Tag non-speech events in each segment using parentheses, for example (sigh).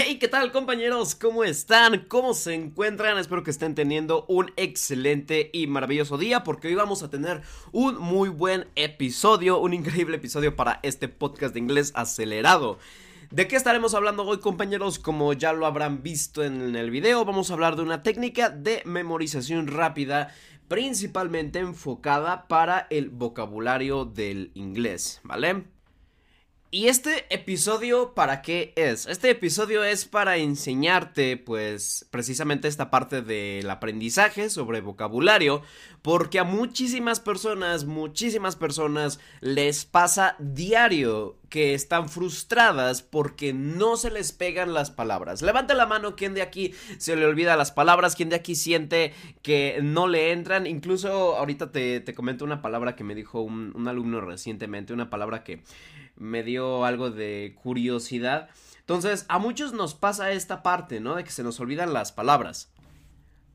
Hey, ¿qué tal compañeros? ¿Cómo están? ¿Cómo se encuentran? Espero que estén teniendo un excelente y maravilloso día porque hoy vamos a tener un muy buen episodio, un increíble episodio para este podcast de inglés acelerado. ¿De qué estaremos hablando hoy compañeros? Como ya lo habrán visto en el video, vamos a hablar de una técnica de memorización rápida principalmente enfocada para el vocabulario del inglés, ¿vale? ¿Y este episodio para qué es? Este episodio es para enseñarte, pues, precisamente esta parte del aprendizaje sobre vocabulario, porque a muchísimas personas, muchísimas personas les pasa diario que están frustradas porque no se les pegan las palabras. Levanta la mano quien de aquí se le olvida las palabras, quien de aquí siente que no le entran. Incluso ahorita te, comento una palabra que me dijo un, un alumno recientemente, una palabra que me dio algo de curiosidad. Entonces, a muchos nos pasa esta parte, ¿no? De que se nos olvidan las palabras.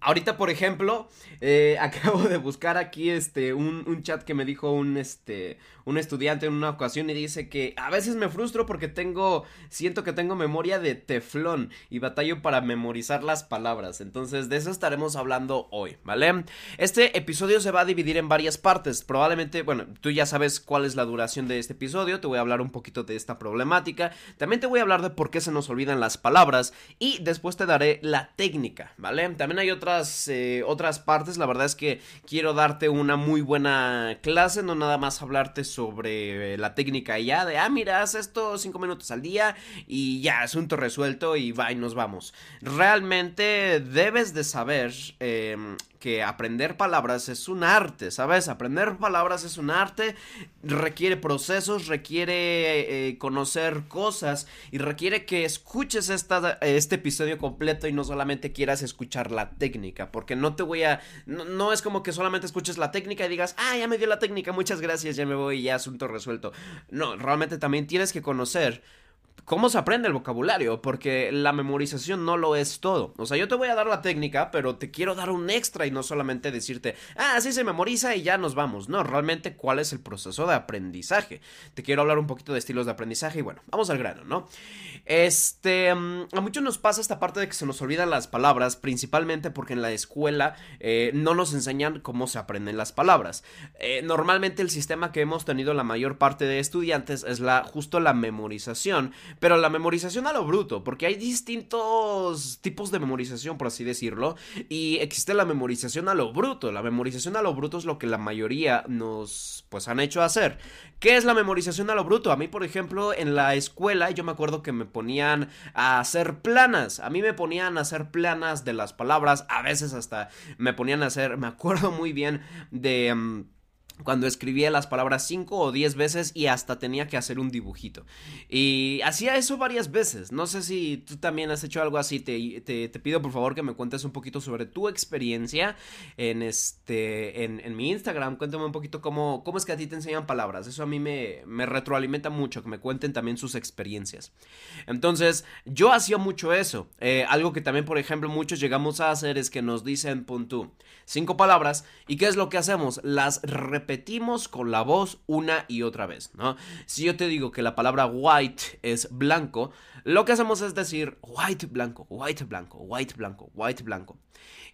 Ahorita, por ejemplo, eh, (laughs) acabo de buscar aquí este un, un, chat que me dijo un este un estudiante en una ocasión y dice que a veces me frustro porque tengo siento que tengo memoria de teflón y batallo para memorizar las palabras. Entonces, de eso estaremos hablando hoy, ¿vale? Este episodio se va a dividir en varias partes. Probablemente, bueno, tú ya sabes cuál es la duración de este episodio, te voy a hablar un poquito de esta problemática, también te voy a hablar de por qué se nos olvidan las palabras y después te daré la técnica, ¿vale? También hay otra eh, otras, partes. La verdad es que quiero darte una muy buena clase, no nada más hablarte sobre la técnica ya de, ah, mira, haz esto cinco minutos al día y ya, asunto resuelto y va y nos vamos. Realmente debes de saber em, que aprender palabras es un arte, ¿sabes? Aprender palabras es un arte, requiere procesos, requiere eh, conocer cosas y requiere que escuches esta, este episodio completo y no solamente quieras escuchar la técnica, porque no te voy a... No, no, es como que solamente escuches la técnica y digas, ah, ya me dio la técnica, muchas gracias, ya me voy ya asunto resuelto. No, realmente también tienes que conocer cómo se aprende el vocabulario, porque la memorización no lo es todo. O sea, yo te voy a dar la técnica, pero te quiero dar un extra y no solamente decirte, ah, así se memoriza y ya nos vamos. No, realmente cuál es el proceso de aprendizaje. Te quiero hablar un poquito de estilos de aprendizaje y bueno, vamos al grano, ¿no? Este, mm, a muchos nos pasa esta parte de que se nos olvidan las palabras, principalmente porque en la escuela eh, no nos enseñan cómo se aprenden las palabras. Eh, normalmente el sistema que hemos tenido la mayor parte de estudiantes es la, justo la memorización pero la memorización a lo bruto, porque hay distintos tipos de memorización, por así decirlo, y existe la memorización a lo bruto. La memorización a lo bruto es lo que la mayoría nos, pues, han hecho hacer. ¿Qué es la memorización a lo bruto? A mí, por ejemplo, en la escuela yo me acuerdo que me ponían a hacer planas. A mí me ponían a hacer planas de las palabras, a veces hasta me ponían a hacer, me acuerdo muy bien de... Mm, cuando escribía las palabras 5 o 10 veces y hasta tenía que hacer un dibujito. Y hacía eso varias veces. No sé si tú también has hecho algo así. Te, te, pido por favor que me cuentes un poquito sobre tu experiencia en, este, en, en, mi Instagram. Cuéntame un poquito cómo, cómo es que a ti te enseñan palabras. Eso a mí me, me retroalimenta mucho, que me cuenten también sus experiencias. Entonces, yo hacía mucho eso. Eh, algo que también, por ejemplo, muchos llegamos a hacer es que nos dicen, pon tú, cinco palabras. ¿Y qué es lo que hacemos? Las repetimos con la voz una y otra vez, ¿no? Si yo te digo que la palabra white es blanco, lo que hacemos es decir white blanco, white blanco, white blanco, white blanco.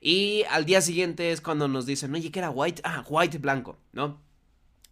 Y al día siguiente es cuando nos dicen, oye, ¿qué era white? Ah, white blanco, ¿no?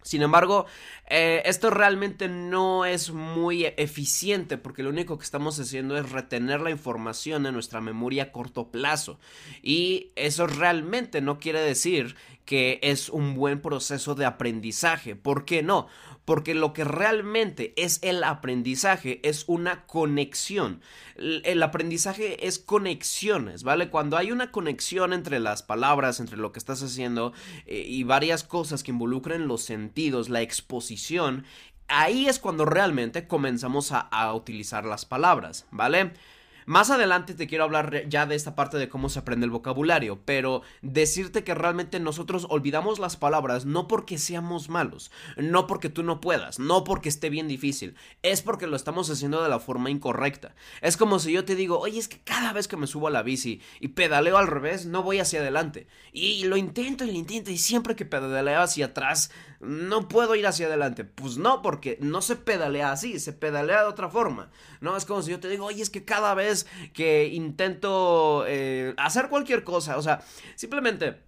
Sin embargo, eh, esto realmente no es muy eficiente porque lo único que estamos haciendo es retener la información en nuestra memoria a corto plazo. Y eso realmente no quiere decir que es un buen proceso de aprendizaje. ¿Por qué no? porque lo que realmente es el aprendizaje es una conexión. El aprendizaje es conexiones, ¿vale? Cuando hay una conexión entre las palabras, entre lo que estás haciendo eh, y varias cosas que involucren los sentidos, la exposición, ahí es cuando realmente comenzamos a, a utilizar las palabras, ¿vale? Más adelante te quiero hablar ya de esta parte de cómo se aprende el vocabulario, pero decirte que realmente nosotros olvidamos las palabras no porque seamos malos, no porque tú no puedas, no porque esté bien difícil, es porque lo estamos haciendo de la forma incorrecta. Es como si yo te digo, oye, es que cada vez que me subo a la bici y pedaleo al revés, no voy hacia adelante. Y lo intento y lo intento y siempre que pedaleo hacia atrás, no puedo ir hacia adelante. Pues no, porque no se pedalea así, se pedalea de otra forma. No, es como si yo te digo, oye, es que cada vez que intento eh, hacer cualquier cosa, o sea, simplemente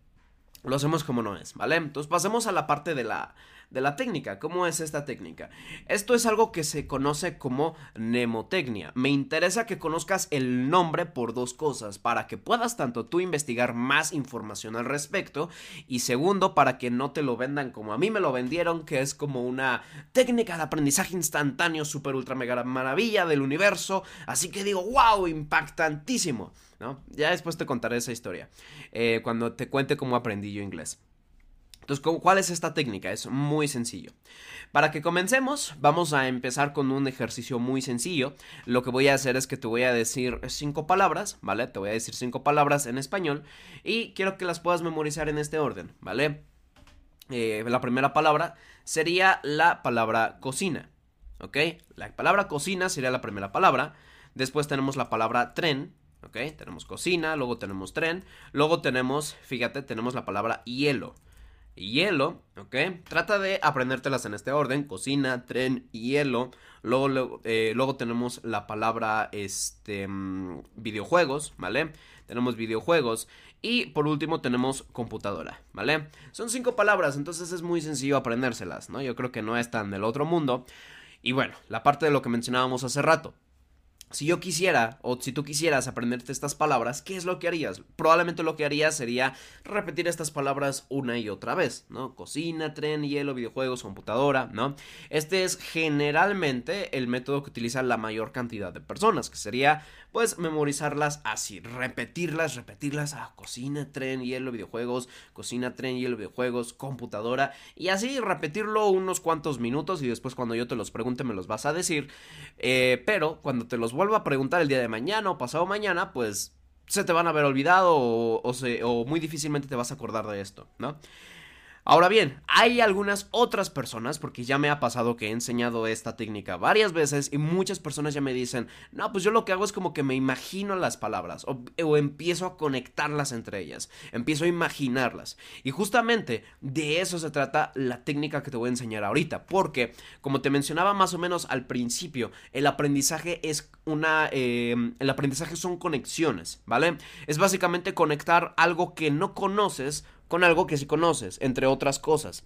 lo hacemos como no es, ¿vale? Entonces pasemos a la parte de la de la técnica. ¿Cómo es esta técnica? Esto es algo que se conoce como mnemotecnia. Me interesa que conozcas el nombre por dos cosas, para que puedas tanto tú investigar más información al respecto y segundo, para que no te lo vendan como a mí me lo vendieron, que es como una técnica de aprendizaje instantáneo, super ultra mega maravilla del universo. Así que digo, wow, impactantísimo. ¿No? Ya después te contaré esa historia, eh, cuando te cuente cómo aprendí yo inglés. Entonces, ¿cuál es esta técnica? Es muy sencillo. Para que comencemos, vamos a empezar con un ejercicio muy sencillo. Lo que voy a hacer es que te voy a decir cinco palabras, ¿vale? Te voy a decir cinco palabras en español y quiero que las puedas memorizar en este orden, ¿vale? Eh, la primera palabra sería la palabra cocina, ¿ok? La palabra cocina sería la primera palabra. Después tenemos la palabra tren, ¿ok? Tenemos cocina, luego tenemos tren, luego tenemos, fíjate, tenemos la palabra hielo hielo, ¿ok? Trata de aprendértelas en este orden, cocina, tren, hielo. Luego, eh, luego, tenemos la palabra, este, mm, videojuegos, ¿vale? Tenemos videojuegos. Y por último tenemos computadora, ¿vale? Son cinco palabras, entonces es muy sencillo aprendérselas, ¿no? Yo creo que no es tan del otro mundo. Y bueno, la parte de lo que mencionábamos hace rato si yo quisiera, o si tú quisieras aprenderte estas palabras, ¿qué es lo que harías? Probablemente lo que harías sería repetir estas palabras una y otra vez, ¿no? Cocina, tren, hielo, videojuegos, computadora, ¿no? Este es generalmente el método que utiliza la mayor cantidad de personas, que sería pues memorizarlas así, repetirlas, repetirlas a cocina, tren, hielo, videojuegos, cocina, tren, hielo, videojuegos, computadora y así repetirlo unos cuantos minutos y después cuando yo te los pregunte me los vas a decir, eh, pero cuando te los vuelva a preguntar el día de mañana o pasado mañana, pues se te van a haber olvidado o, o muy difícilmente te vas a acordar de esto, ¿no? Ahora bien, hay algunas otras personas, porque ya me ha pasado que he enseñado esta técnica varias veces y muchas personas ya me dicen, no, pues yo lo que hago es como que me imagino las palabras o, empiezo a conectarlas entre ellas, empiezo a imaginarlas. Y justamente de eso se trata la técnica que te voy a enseñar ahorita, porque como te mencionaba más o menos al principio, el aprendizaje es una... Eh, el aprendizaje son conexiones, ¿vale? Es básicamente conectar algo que no conoces con algo que sí conoces, entre otras cosas.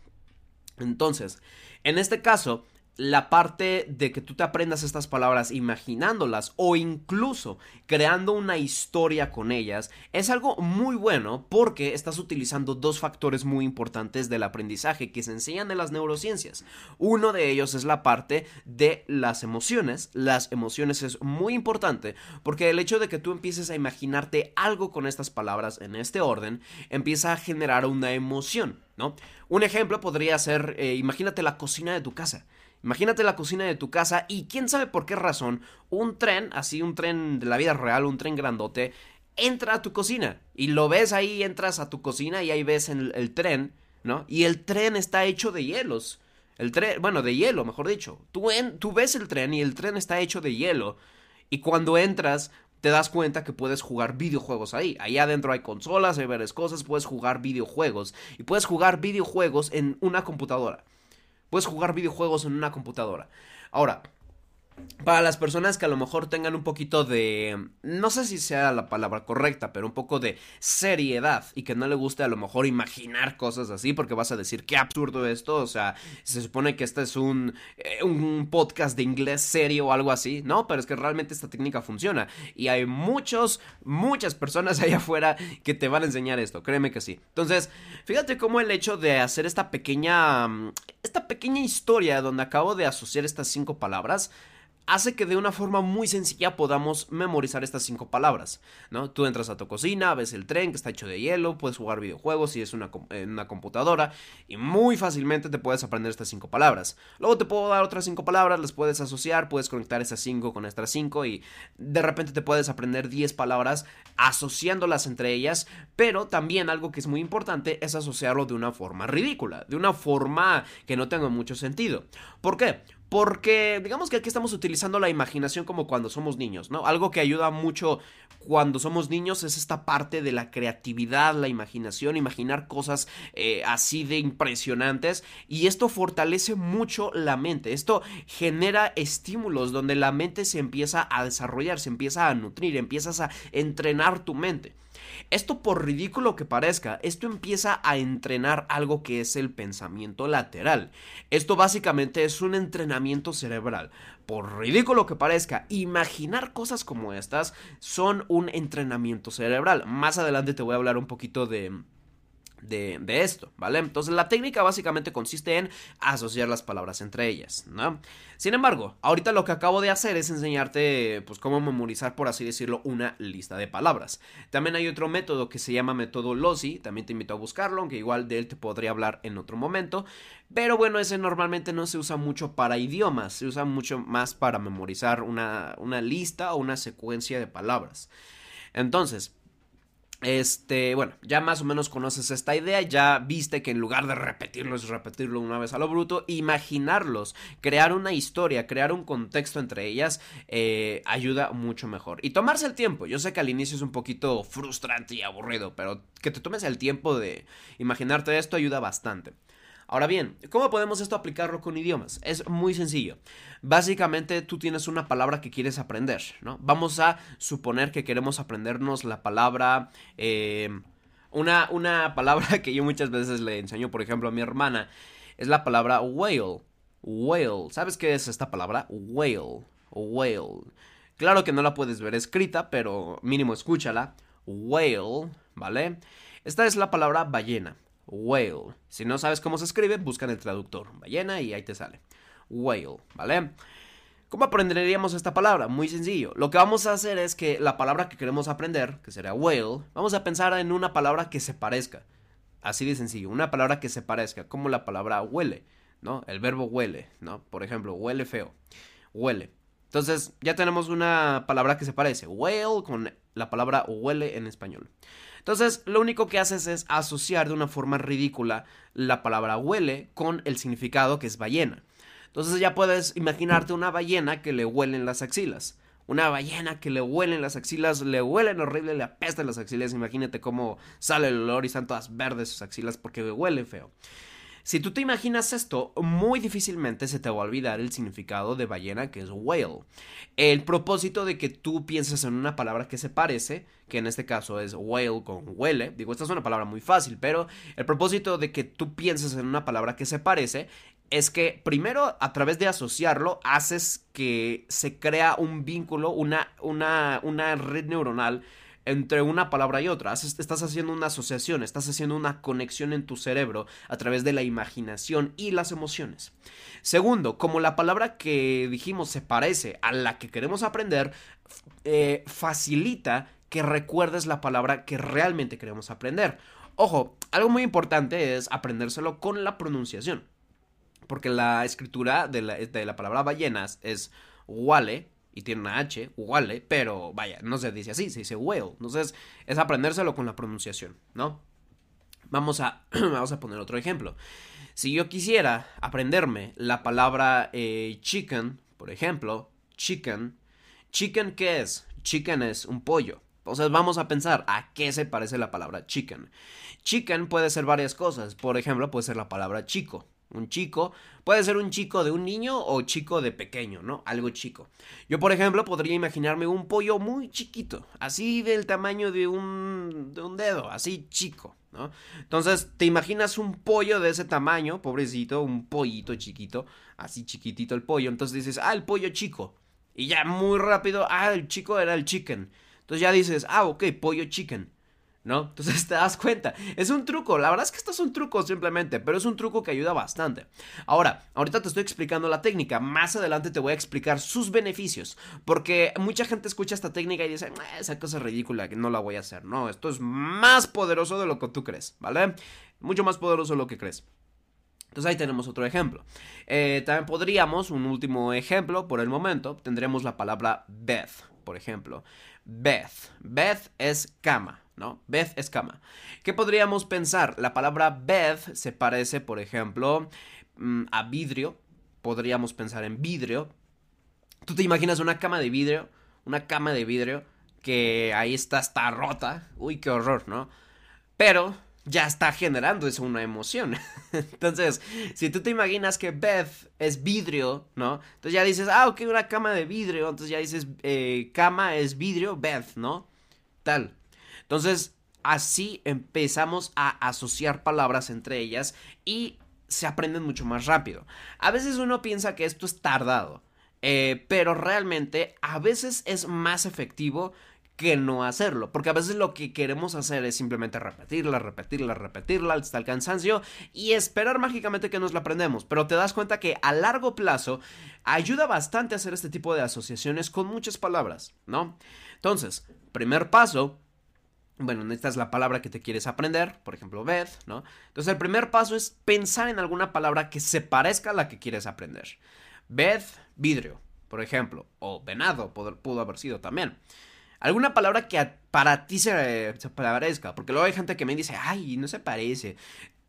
Entonces, en este caso, la parte de que tú te aprendas estas palabras imaginándolas o incluso creando una historia con ellas es algo muy bueno porque estás utilizando dos factores muy importantes del aprendizaje que se enseñan en las neurociencias. Uno de ellos es la parte de las emociones. Las emociones es muy importante porque el hecho de que tú empieces a imaginarte algo con estas palabras en este orden empieza a generar una emoción, ¿no? Un ejemplo podría ser, eh, imagínate la cocina de tu casa. Imagínate la cocina de tu casa y quién sabe por qué razón un tren, así un tren de la vida real, un tren grandote, entra a tu cocina y lo ves ahí, entras a tu cocina y ahí ves el, el tren, ¿no? Y el tren está hecho de hielos. El tren, bueno, de hielo, mejor dicho. Tú, en, tú ves el tren y el tren está hecho de hielo. Y cuando entras, te das cuenta que puedes jugar videojuegos ahí. Ahí adentro hay consolas, hay varias cosas, puedes jugar videojuegos. Y puedes jugar videojuegos en una computadora. Puedes jugar videojuegos en una computadora. Ahora, para las personas que a lo mejor tengan un poquito de, no sé si sea la palabra correcta, pero un poco de seriedad y que no le guste a lo mejor imaginar cosas así, porque vas a decir qué absurdo esto, o sea, se supone que este es un, eh, un podcast de inglés serio o algo así, no, pero es que realmente esta técnica funciona y hay muchos, muchas personas (laughs) allá afuera que te van a enseñar esto, créeme que sí. Entonces, fíjate cómo el hecho de hacer esta pequeña, esta pequeña historia donde acabo de asociar estas cinco palabras, hace que de una forma muy sencilla podamos memorizar estas cinco palabras, ¿no? Tú entras a tu cocina, ves el tren que está hecho de hielo, puedes jugar videojuegos si es una, en una computadora y muy fácilmente te puedes aprender estas cinco palabras. Luego te puedo dar otras cinco palabras, las puedes asociar, puedes conectar esas cinco con estas cinco y de repente te puedes aprender 10 palabras asociándolas entre ellas, pero también algo que es muy importante es asociarlo de una forma ridícula, de una forma que no tenga mucho sentido. ¿Por qué? Porque digamos que aquí estamos utilizando la imaginación como cuando somos niños, ¿no? Algo que ayuda mucho cuando somos niños es esta parte de la creatividad, la imaginación, imaginar cosas eh, así de impresionantes. Y esto fortalece mucho la mente. Esto genera estímulos donde la mente se empieza a desarrollar, se empieza a nutrir, empiezas a entrenar tu mente. Esto por ridículo que parezca, esto empieza a entrenar algo que es el pensamiento lateral. Esto básicamente es un entrenamiento cerebral. Por ridículo que parezca, imaginar cosas como estas son un entrenamiento cerebral. Más adelante te voy a hablar un poquito de de, esto, ¿vale? Entonces la técnica básicamente consiste en asociar las palabras entre ellas, ¿no? Sin embargo, ahorita lo que acabo de hacer es enseñarte, pues, cómo memorizar, por así decirlo, una lista de palabras. También hay otro método que se llama método Losi, también te invito a buscarlo, aunque igual de él te podría hablar en otro momento. Pero bueno, ese normalmente no se usa mucho para idiomas, se usa mucho más para memorizar una, una lista o una secuencia de palabras. Entonces, este, bueno, ya más o menos conoces esta idea, ya viste que en lugar de repetirlo es repetirlo una vez a lo bruto, imaginarlos, crear una historia, crear un contexto entre ellas, eh, ayuda mucho mejor. Y tomarse el tiempo, yo sé que al inicio es un poquito frustrante y aburrido, pero que te tomes el tiempo de imaginarte esto ayuda bastante. Ahora bien, ¿cómo podemos esto aplicarlo con idiomas? Es muy sencillo. Básicamente tú tienes una palabra que quieres aprender, ¿no? Vamos a suponer que queremos aprendernos la palabra... Eh, una, una (laughs) palabra que yo muchas veces le enseño, por ejemplo, a mi hermana, es la palabra whale. Whale. ¿Sabes qué es esta palabra? Whale. Whale. Claro que no la puedes ver escrita, pero mínimo escúchala. Whale, ¿vale? Esta es la palabra ballena whale. Si no sabes cómo se escribe, busca en el traductor ballena y ahí te sale. Whale, ¿vale? ¿Cómo aprenderíamos esta palabra? Muy sencillo. Lo que vamos a hacer es que la palabra que queremos aprender, que sería whale, vamos a pensar en una palabra que se parezca. Así de sencillo, una palabra que se parezca, como la palabra huele, ¿no? El verbo huele, ¿no? Por ejemplo, huele feo. Huele. Entonces, ya tenemos una palabra que se parece. Whale con la palabra huele en español. Entonces, lo único que haces es asociar de una forma ridícula la palabra huele con el significado que es ballena. Entonces ya puedes imaginarte una ballena que le huelen las axilas. Una ballena que le huelen las axilas, le huelen horrible, le apestan las axilas. Imagínate cómo sale el olor y están todas verdes sus axilas porque huele feo. Si tú te imaginas esto, muy difícilmente se te va a olvidar el significado de ballena, que es whale. El propósito de que tú pienses en una palabra que se parece, que en este caso es whale con huele, digo, esta es una palabra muy fácil, pero el propósito de que tú pienses en una palabra que se parece es que primero a través de asociarlo haces que se crea un vínculo, una, una, una red neuronal entre una palabra y otra. Estás haciendo una asociación, estás haciendo una conexión en tu cerebro a través de la imaginación y las emociones. Segundo, como la palabra que dijimos se parece a la que queremos aprender, eh, facilita que recuerdes la palabra que realmente queremos aprender. Ojo, algo muy importante es aprendérselo con la pronunciación. Porque la escritura de la, de la palabra ballenas es wale, y tiene una H, wale, pero vaya, no se dice así, se dice whale. Entonces es aprendérselo con la pronunciación, ¿no? Vamos a, (clears throat) vamos a poner otro ejemplo. Si yo quisiera aprenderme la palabra eh, chicken, por ejemplo, chicken, chicken ¿qué es? Chicken es un pollo. Entonces vamos a pensar a qué se parece la palabra chicken. Chicken puede ser varias cosas. Por ejemplo, puede ser la palabra chico. Un chico puede ser un chico de un niño o chico de pequeño, ¿no? Algo chico. Yo, por ejemplo, podría imaginarme un pollo muy chiquito, así del tamaño de un, de un dedo, así chico, ¿no? Entonces, te imaginas un pollo de ese tamaño, pobrecito, un pollito chiquito, así chiquitito el pollo. Entonces dices, ah, el pollo chico. Y ya muy rápido, ah, el chico era el chicken. Entonces ya dices, ah, ok, pollo chicken. ¿No? Entonces (laughs) te das cuenta. Es un truco, la verdad es que esto es un truco simplemente, pero es un truco que ayuda bastante. Ahora, ahorita te estoy explicando la técnica, más adelante te voy a explicar sus beneficios, porque mucha gente escucha esta técnica y dice, esa cosa es ridícula, que no la voy a hacer. No, esto es más poderoso de lo que tú crees, ¿vale? Mucho más poderoso de lo que crees. Entonces ahí tenemos otro ejemplo. Eh, también podríamos, un último ejemplo por el momento, tendremos la palabra Beth, por ejemplo. Beth. Beth es cama. ¿No? Beth es cama. ¿Qué podríamos pensar? La palabra Beth se parece, por ejemplo, mm, a vidrio, podríamos pensar en vidrio. Tú te imaginas una cama de vidrio, una cama de vidrio que ahí está, está rota. Uy, qué horror, ¿no? Pero ya está generando eso una emoción. (laughs) Entonces, si tú te imaginas que Beth es vidrio, ¿no? Entonces ya dices, ah, ok, una cama de vidrio. Entonces ya dices, eh, cama es vidrio, Beth, ¿no? Tal. Entonces, así empezamos a asociar palabras entre ellas y se aprenden mucho más rápido. A veces uno piensa que esto es tardado, eh, pero realmente a veces es más efectivo que no hacerlo. Porque a veces lo que queremos hacer es simplemente repetirla, repetirla, repetirla hasta el cansancio y esperar mágicamente que nos la aprendemos. Pero te das cuenta que a largo plazo ayuda bastante a hacer este tipo de asociaciones con muchas palabras, ¿no? Entonces, primer paso. Bueno, esta es la palabra que te quieres aprender, por ejemplo, Beth, ¿no? Entonces el primer paso es pensar en alguna palabra que se parezca a la que quieres aprender. Beth, vidrio, por ejemplo, o venado, pudo haber sido también. Alguna palabra que para ti se, parezca. Porque luego hay gente que me dice, ay, no se parece.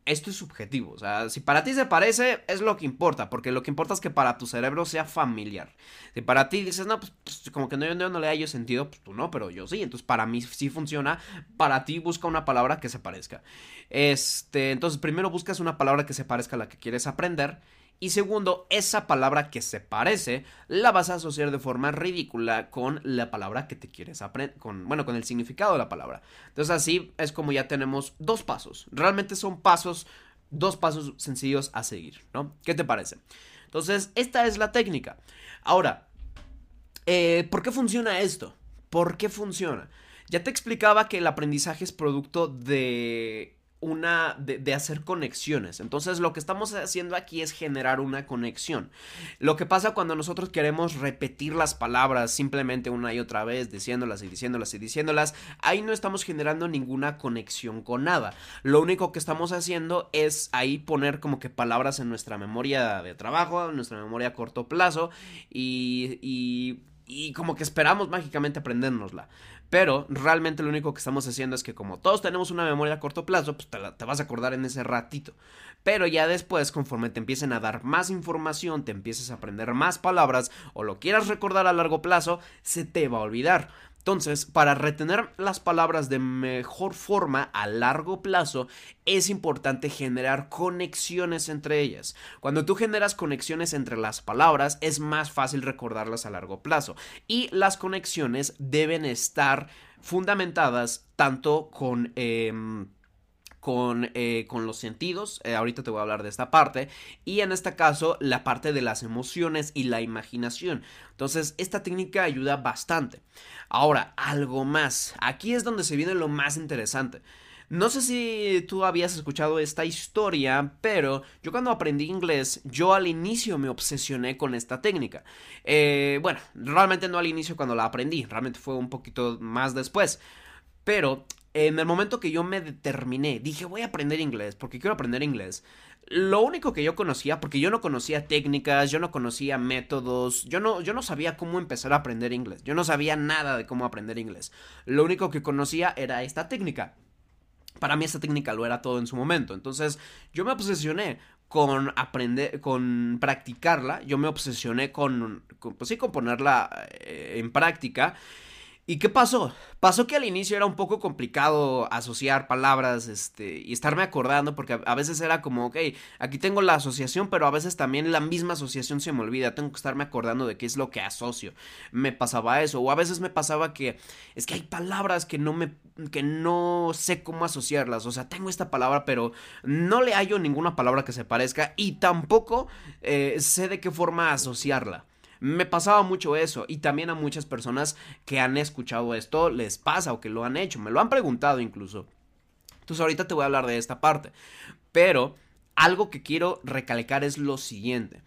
Esto es subjetivo. O sea, si para ti se parece, es lo que importa. Porque lo que importa es que para tu cerebro sea familiar. Si para ti dices, no, pues, pues como que no, yo no le hallo sentido, pues tú no, pero yo sí. Entonces, para mí sí funciona. Para ti, busca una palabra que se parezca. Este, entonces, primero buscas una palabra que se parezca a la que quieres aprender. Y segundo, esa palabra que se parece la vas a asociar de forma ridícula con la palabra que te quieres aprender, con, bueno, con el significado de la palabra. Entonces así es como ya tenemos dos pasos. Realmente son pasos, dos pasos sencillos a seguir, ¿no? ¿Qué te parece? Entonces, esta es la técnica. Ahora, eh, ¿por qué funciona esto? ¿Por qué funciona? Ya te explicaba que el aprendizaje es producto de una de, hacer conexiones. Entonces lo que estamos haciendo aquí es generar una conexión. Lo que pasa cuando nosotros queremos repetir las palabras simplemente una y otra vez, diciéndolas y diciéndolas y diciéndolas, ahí no estamos generando ninguna conexión con nada. Lo único que estamos haciendo es ahí poner como que palabras en nuestra memoria de trabajo, en nuestra memoria a corto plazo y, y, y como que esperamos mágicamente aprendérnosla. Pero realmente lo único que estamos haciendo es que como todos tenemos una memoria a corto plazo, pues te, vas a acordar en ese ratito. Pero ya después, conforme te empiecen a dar más información, te empieces a aprender más palabras o lo quieras recordar a largo plazo, se te va a olvidar. Entonces, para retener las palabras de mejor forma a largo plazo, es importante generar conexiones entre ellas. Cuando tú generas conexiones entre las palabras, es más fácil recordarlas a largo plazo. Y las conexiones deben estar fundamentadas tanto con... Em, con, eh, con, los sentidos, eh, ahorita te voy a hablar de esta parte, y en este caso la parte de las emociones y la imaginación. Entonces, esta técnica ayuda bastante. Ahora, algo más, aquí es donde se viene lo más interesante. No sé si tú habías escuchado esta historia, pero yo cuando aprendí inglés, yo al inicio me obsesioné con esta técnica. Eh, bueno, realmente no al inicio cuando la aprendí, realmente fue un poquito más después. Pero en el momento que yo me determiné, dije voy a aprender inglés porque quiero aprender inglés. Lo único que yo conocía, porque yo no conocía técnicas, yo no conocía métodos, yo no, yo no sabía cómo empezar a aprender inglés, yo no sabía nada de cómo aprender inglés. Lo único que conocía era esta técnica. Para mí esta técnica lo era todo en su momento. Entonces yo me obsesioné con aprender, con practicarla, yo me obsesioné con, con pues sí, con ponerla eh, en práctica. ¿Y qué pasó? Pasó que al inicio era un poco complicado asociar palabras este, y estarme acordando porque a, veces era como, ok, aquí tengo la asociación, pero a veces también la misma asociación se me olvida, tengo que estarme acordando de qué es lo que asocio. Me pasaba eso, o a veces me pasaba que es que hay palabras que no me, que no sé cómo asociarlas, o sea, tengo esta palabra, pero no le hallo ninguna palabra que se parezca y tampoco eh, sé de qué forma asociarla. Me pasaba mucho eso y también a muchas personas que han escuchado esto les pasa o que lo han hecho, me lo han preguntado incluso. Entonces ahorita te voy a hablar de esta parte, pero algo que quiero recalcar es lo siguiente.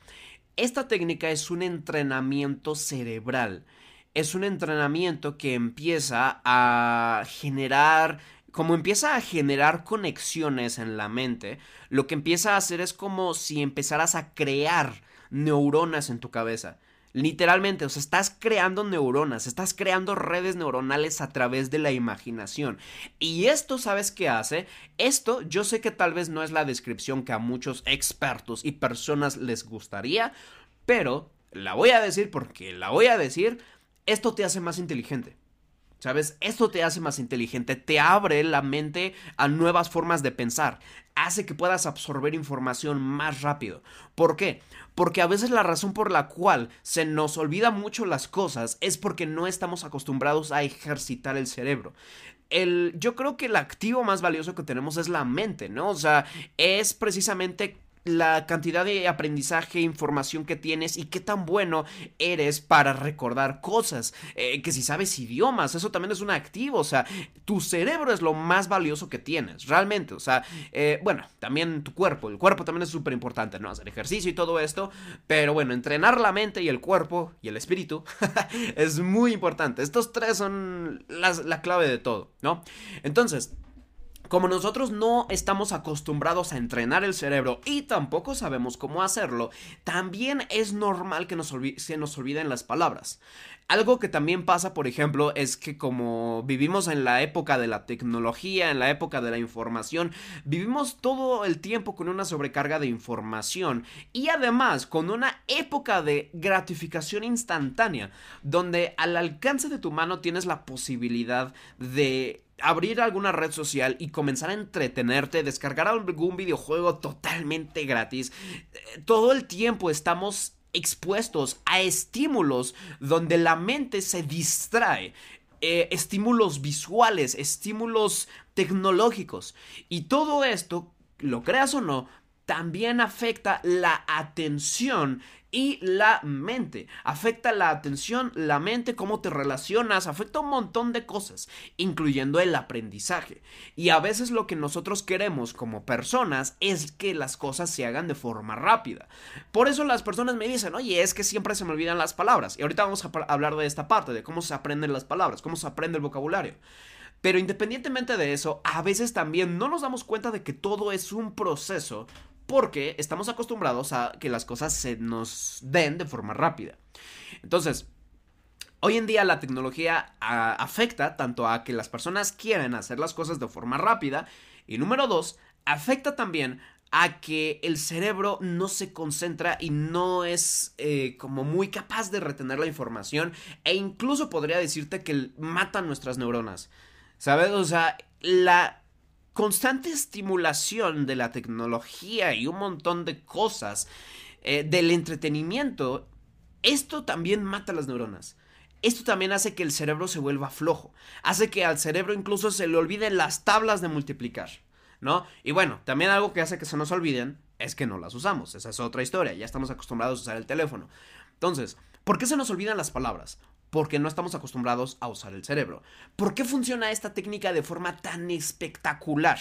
Esta técnica es un entrenamiento cerebral. Es un entrenamiento que empieza a generar como empieza a generar conexiones en la mente, lo que empieza a hacer es como si empezaras a crear neuronas en tu cabeza. Literalmente, o sea, estás creando neuronas, estás creando redes neuronales a través de la imaginación. Y esto, ¿sabes qué hace? Esto yo sé que tal vez no es la descripción que a muchos expertos y personas les gustaría. Pero, la voy a decir porque la voy a decir, esto te hace más inteligente. ¿Sabes? Esto te hace más inteligente, te abre la mente a nuevas formas de pensar, hace que puedas absorber información más rápido. ¿Por qué? Porque a veces la razón por la cual se nos olvida mucho las cosas es porque no estamos acostumbrados a ejercitar el cerebro. El, yo creo que el activo más valioso que tenemos es la mente, ¿no? O sea, es precisamente la cantidad de aprendizaje, información que tienes y qué tan bueno eres para recordar cosas. Eh, que si sabes idiomas, eso también es un activo. O sea, tu cerebro es lo más valioso que tienes, realmente. O sea, eh, bueno, también tu cuerpo. El cuerpo también es súper importante, ¿no? Hacer ejercicio y todo esto. Pero bueno, entrenar la mente y el cuerpo y el espíritu (laughs) es muy importante. Estos tres son la clave de todo, ¿no? Entonces, como nosotros no estamos acostumbrados a entrenar el cerebro y tampoco sabemos cómo hacerlo, también es normal que nos se nos olviden las palabras. Algo que también pasa, por ejemplo, es que como vivimos en la época de la tecnología, en la época de la información, vivimos todo el tiempo con una sobrecarga de información y además con una época de gratificación instantánea, donde al alcance de tu mano tienes la posibilidad de abrir alguna red social y comenzar a entretenerte, descargar algún videojuego totalmente gratis. Eh, todo el tiempo estamos expuestos a estímulos donde la mente se distrae. Eh, estímulos visuales, estímulos tecnológicos. Y todo esto, lo creas o no, también afecta la atención y la mente. Afecta la atención, la mente, cómo te relacionas, afecta un montón de cosas, incluyendo el aprendizaje. Y a veces lo que nosotros queremos como personas es que las cosas se hagan de forma rápida. Por eso las personas me dicen, oye, es que siempre se me olvidan las palabras. Y ahorita vamos a hablar de esta parte, de cómo se aprenden las palabras, cómo se aprende el vocabulario. Pero independientemente de eso, a veces también no nos damos cuenta de que todo es un proceso porque estamos acostumbrados a que las cosas se nos den de forma rápida. Entonces, hoy en día la tecnología afecta tanto a que las personas quieren hacer las cosas de forma rápida y número dos, afecta también a que el cerebro no se concentra y no es eh, como muy capaz de retener la información e incluso podría decirte que mata nuestras neuronas. ¿Sabes? O sea, la constante estimulación de la tecnología y un montón de cosas eh, del entretenimiento, esto también mata las neuronas. Esto también hace que el cerebro se vuelva flojo. Hace que al cerebro incluso se le olviden las tablas de multiplicar. ¿No? Y bueno, también algo que hace que se nos olviden es que no las usamos. Esa es otra historia. Ya estamos acostumbrados a usar el teléfono. Entonces, ¿por qué se nos olvidan las palabras? Porque no estamos acostumbrados a usar el cerebro. ¿Por qué funciona esta técnica de forma tan espectacular?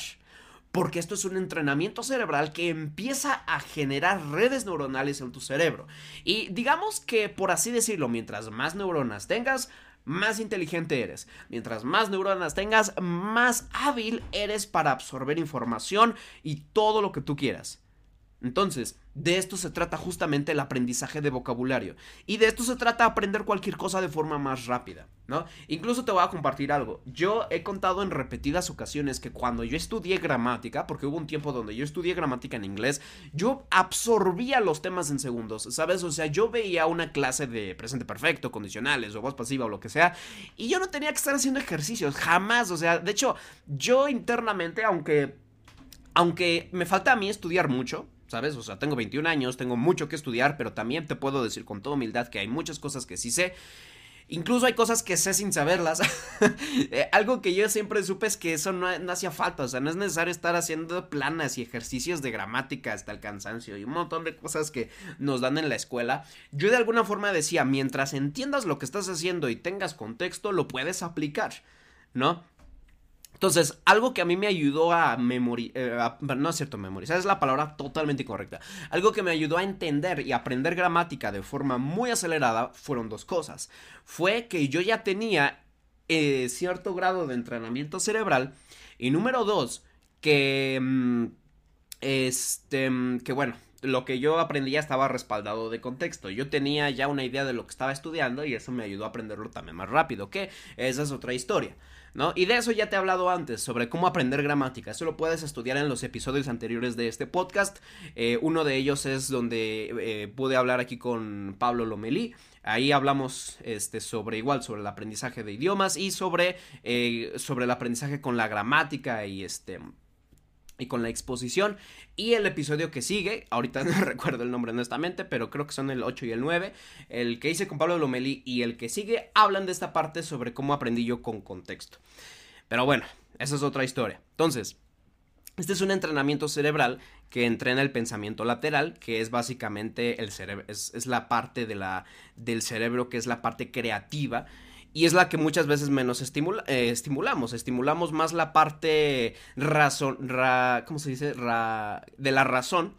Porque esto es un entrenamiento cerebral que empieza a generar redes neuronales en tu cerebro. Y digamos que, por así decirlo, mientras más neuronas tengas, más inteligente eres. Mientras más neuronas tengas, más hábil eres para absorber información y todo lo que tú quieras. Entonces, de esto se trata justamente el aprendizaje de vocabulario. Y de esto se trata aprender cualquier cosa de forma más rápida, ¿no? Incluso te voy a compartir algo. Yo he contado en repetidas ocasiones que cuando yo estudié gramática, porque hubo un tiempo donde yo estudié gramática en inglés, yo absorbía los temas en segundos, ¿sabes? O sea, yo veía una clase de presente perfecto, condicionales o voz pasiva o lo que sea, y yo no tenía que estar haciendo ejercicios, jamás. O sea, de hecho, yo internamente, aunque... Aunque me falta a mí estudiar mucho, ¿sabes? O sea, tengo 21 años, tengo mucho que estudiar, pero también te puedo decir con toda humildad que hay muchas cosas que sí sé. Incluso hay cosas que sé sin saberlas. (laughs) Eh, algo que yo siempre supe es que eso no, hacía falta. O sea, no es necesario estar haciendo planas y ejercicios de gramática hasta el cansancio y un montón de cosas que nos dan en la escuela. Yo de alguna forma decía, mientras entiendas lo que estás haciendo y tengas contexto, lo puedes aplicar, ¿no? Entonces, algo que a mí me ayudó a memorizar, eh, no es cierto, memorizar es la palabra totalmente correcta. Algo que me ayudó a entender y aprender gramática de forma muy acelerada fueron dos cosas. Fue que yo ya tenía eh, cierto grado de entrenamiento cerebral y número dos, que... Mm, este, que bueno, lo que yo aprendía estaba respaldado de contexto. Yo tenía ya una idea de lo que estaba estudiando y eso me ayudó a aprenderlo también más rápido, que esa es otra historia. ¿No? Y de eso ya te he hablado antes, sobre cómo aprender gramática. Eso lo puedes estudiar en los episodios anteriores de este podcast. Eh, uno de ellos es donde eh, pude hablar aquí con Pablo Lomelí. Ahí hablamos este, sobre igual, sobre el aprendizaje de idiomas y sobre, eh, sobre el aprendizaje con la gramática y este y con la exposición. Y el episodio que sigue, ahorita (laughs) no recuerdo el nombre honestamente, pero creo que son el 8 y el 9, el que hice con Pablo Lomeli y el que sigue, hablan de esta parte sobre cómo aprendí yo con contexto. Pero bueno, esa es otra historia. Entonces, este es un entrenamiento cerebral que entrena el pensamiento lateral, que es básicamente el cerebro, es, es la parte de la, del cerebro que es la parte creativa y es la que muchas veces menos eh, estimulamos. Estimulamos más la parte razón, ¿cómo se dice? de la razón.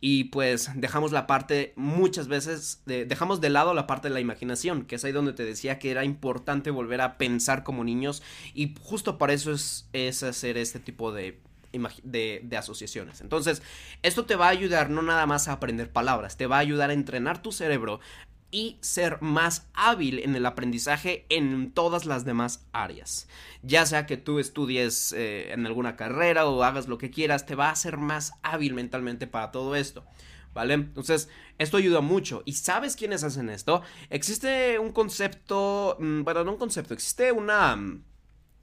Y pues dejamos la parte, muchas veces, dejamos de lado la parte de la imaginación, que es ahí donde te decía que era importante volver a pensar como niños. Y justo para eso es, es hacer este tipo de de, de, asociaciones. Entonces, esto te va a ayudar no nada más a aprender palabras, te va a ayudar a entrenar tu cerebro y ser más hábil en el aprendizaje en todas las demás áreas. Ya sea que tú estudies eh, en alguna carrera o hagas lo que quieras, te va a hacer más hábil mentalmente para todo esto. ¿Vale? Entonces, esto ayuda mucho. ¿Y sabes quiénes hacen esto? Existe un concepto, mm, bueno, no un concepto, existe una... Mm,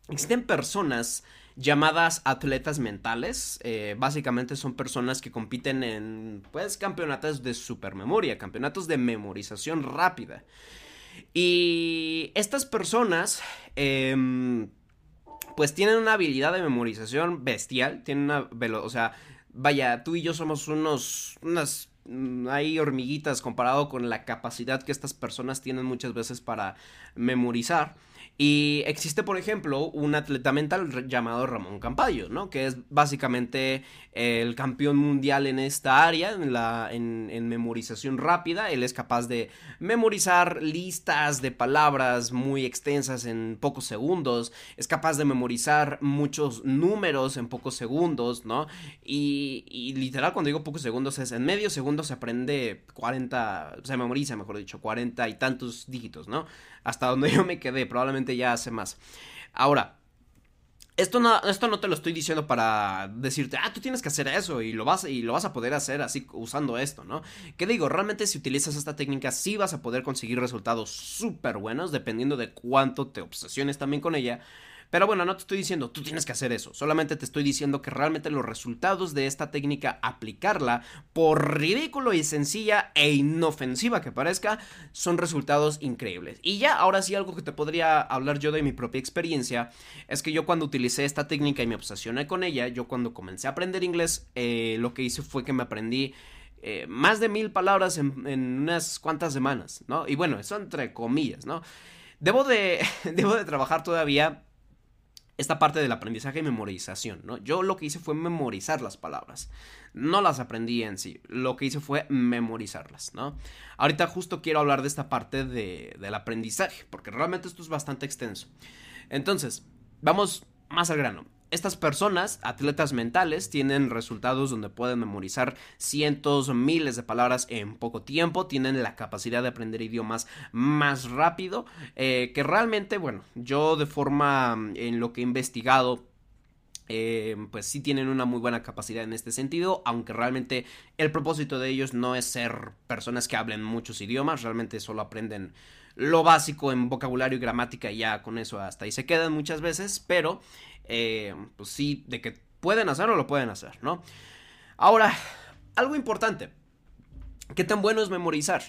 existen personas llamadas atletas mentales. Eh, básicamente son personas que compiten en, pues, campeonatos de supermemoria, campeonatos de memorización rápida. Y estas personas, em, pues, tienen una habilidad de memorización bestial, tienen una, o sea, vaya, tú y yo somos unos, unas mm, hay hormiguitas comparado con la capacidad que estas personas tienen muchas veces para memorizar. Y existe, por ejemplo, un atleta mental llamado Ramón Campayo, ¿no? Que es básicamente el campeón mundial en esta área, en, la, en, en, memorización rápida. Él es capaz de memorizar listas de palabras muy extensas en pocos segundos. Es capaz de memorizar muchos números en pocos segundos, ¿no? Y, y literal, cuando digo pocos segundos, es en medio segundo se aprende 40, se memoriza, mejor dicho, 40 y tantos dígitos, ¿no? Hasta donde (laughs) yo me quedé, probablemente ya hace más. Ahora, esto no, esto no te lo estoy diciendo para decirte, ah, tú tienes que hacer eso y lo vas, y lo vas a poder hacer así usando esto, ¿no? ¿Qué digo? Realmente si utilizas esta técnica sí vas a poder conseguir resultados súper buenos dependiendo de cuánto te obsesiones también con ella. Pero bueno, no te estoy diciendo, tú tienes que hacer eso. Solamente te estoy diciendo que realmente los resultados de esta técnica, aplicarla, por ridículo y sencilla e inofensiva que parezca, son resultados increíbles. Y ya, ahora sí, algo que te podría hablar yo de mi propia experiencia, es que yo cuando utilicé esta técnica y me obsesioné con ella, yo cuando comencé a aprender inglés, eh, lo que hice fue que me aprendí eh, más de mil palabras en, en, unas cuantas semanas, ¿no? Y bueno, eso entre comillas, ¿no? Debo de, (laughs) debo de trabajar todavía esta parte del aprendizaje y memorización, ¿no? Yo lo que hice fue memorizar las palabras. No las aprendí en sí, lo que hice fue memorizarlas, ¿no? Ahorita justo quiero hablar de esta parte de, del aprendizaje, porque realmente esto es bastante extenso. Entonces, vamos más al grano. Estas personas, atletas mentales, tienen resultados donde pueden memorizar cientos, miles de palabras en poco tiempo, tienen la capacidad de aprender idiomas más rápido, eh, que realmente, bueno, yo de forma en lo que he investigado, eh, pues sí tienen una muy buena capacidad en este sentido, aunque realmente el propósito de ellos no es ser personas que hablen muchos idiomas, realmente solo aprenden lo básico en vocabulario y gramática y ya con eso hasta ahí se quedan muchas veces, pero eh, pues sí, de que pueden hacerlo, lo pueden hacer, ¿no? Ahora, algo importante. ¿Qué tan bueno es memorizar?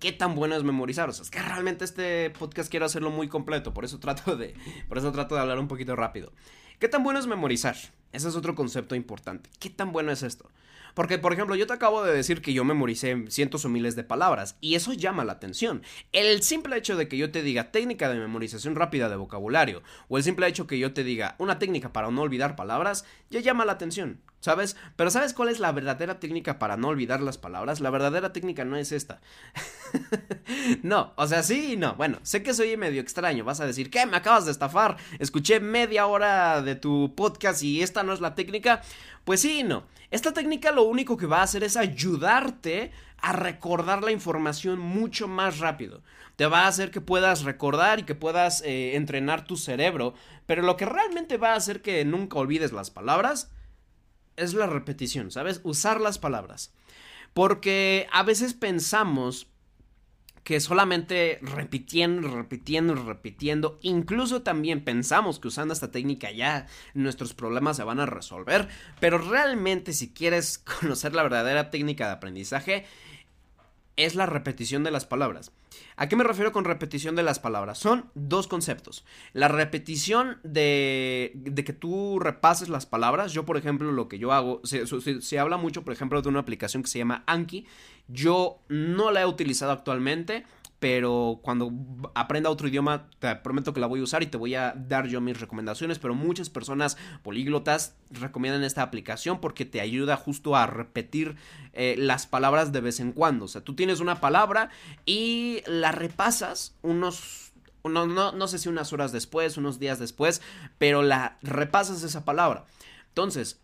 ¿Qué tan bueno es memorizar? O sea, es que realmente este podcast quiero hacerlo muy completo, por eso trato de, por eso trato de hablar un poquito rápido. ¿Qué tan bueno es memorizar? Ese es otro concepto importante. ¿Qué tan bueno es esto? Porque, por ejemplo, yo te acabo de decir que yo memoricé cientos o miles de palabras y eso llama la atención. El simple hecho de que yo te diga técnica de memorización rápida de vocabulario o el simple hecho que yo te diga una técnica para no olvidar palabras ya llama la atención. ¿Sabes? Pero ¿sabes cuál es la verdadera técnica para no olvidar las palabras? La verdadera técnica no es esta. (laughs) no, o sea, sí y no. Bueno, sé que soy medio extraño. Vas a decir, ¿qué? Me acabas de estafar. Escuché media hora de tu podcast y esta no es la técnica. Pues sí y no. Esta técnica lo único que va a hacer es ayudarte a recordar la información mucho más rápido. Te va a hacer que puedas recordar y que puedas eh, entrenar tu cerebro. Pero lo que realmente va a hacer que nunca olvides las palabras es la repetición, ¿sabes? Usar las palabras. Porque a veces pensamos que solamente repitiendo, repitiendo, repitiendo, incluso también pensamos que usando esta técnica ya nuestros problemas se van a resolver, pero realmente si quieres (laughs) conocer la verdadera técnica de aprendizaje, es la repetición de las palabras. ¿A qué me refiero con repetición de las palabras? Son dos conceptos. La repetición de, de que tú repases las palabras. Yo, por ejemplo, lo que yo hago, se, se, habla mucho, por ejemplo, de una aplicación que se llama Anki. Yo no la he utilizado actualmente pero cuando aprenda otro idioma te prometo que la voy a usar y te voy a dar yo mis recomendaciones, pero muchas personas políglotas recomiendan esta aplicación porque te ayuda justo a repetir eh, las palabras de vez en cuando, o sea, tú tienes una palabra y la repasas unos no, no, no sé si unas horas después, unos días después, pero la repasas esa palabra. Entonces,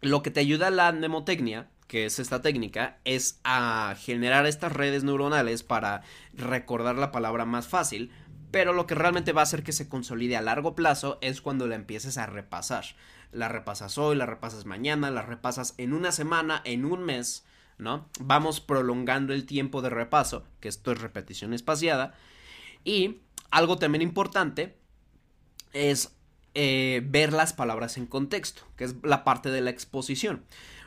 lo que te ayuda la mnemotecnia que es esta técnica, es a generar estas redes neuronales para recordar la palabra más fácil, pero lo que realmente va a hacer que se consolide a largo plazo es cuando la empieces a repasar. La repasas hoy, la repasas mañana, la repasas en una semana, en un mes, ¿no? Vamos prolongando el tiempo de repaso, que esto es repetición espaciada. Y algo también importante es eh, ver las palabras en contexto, que es la parte de la exposición.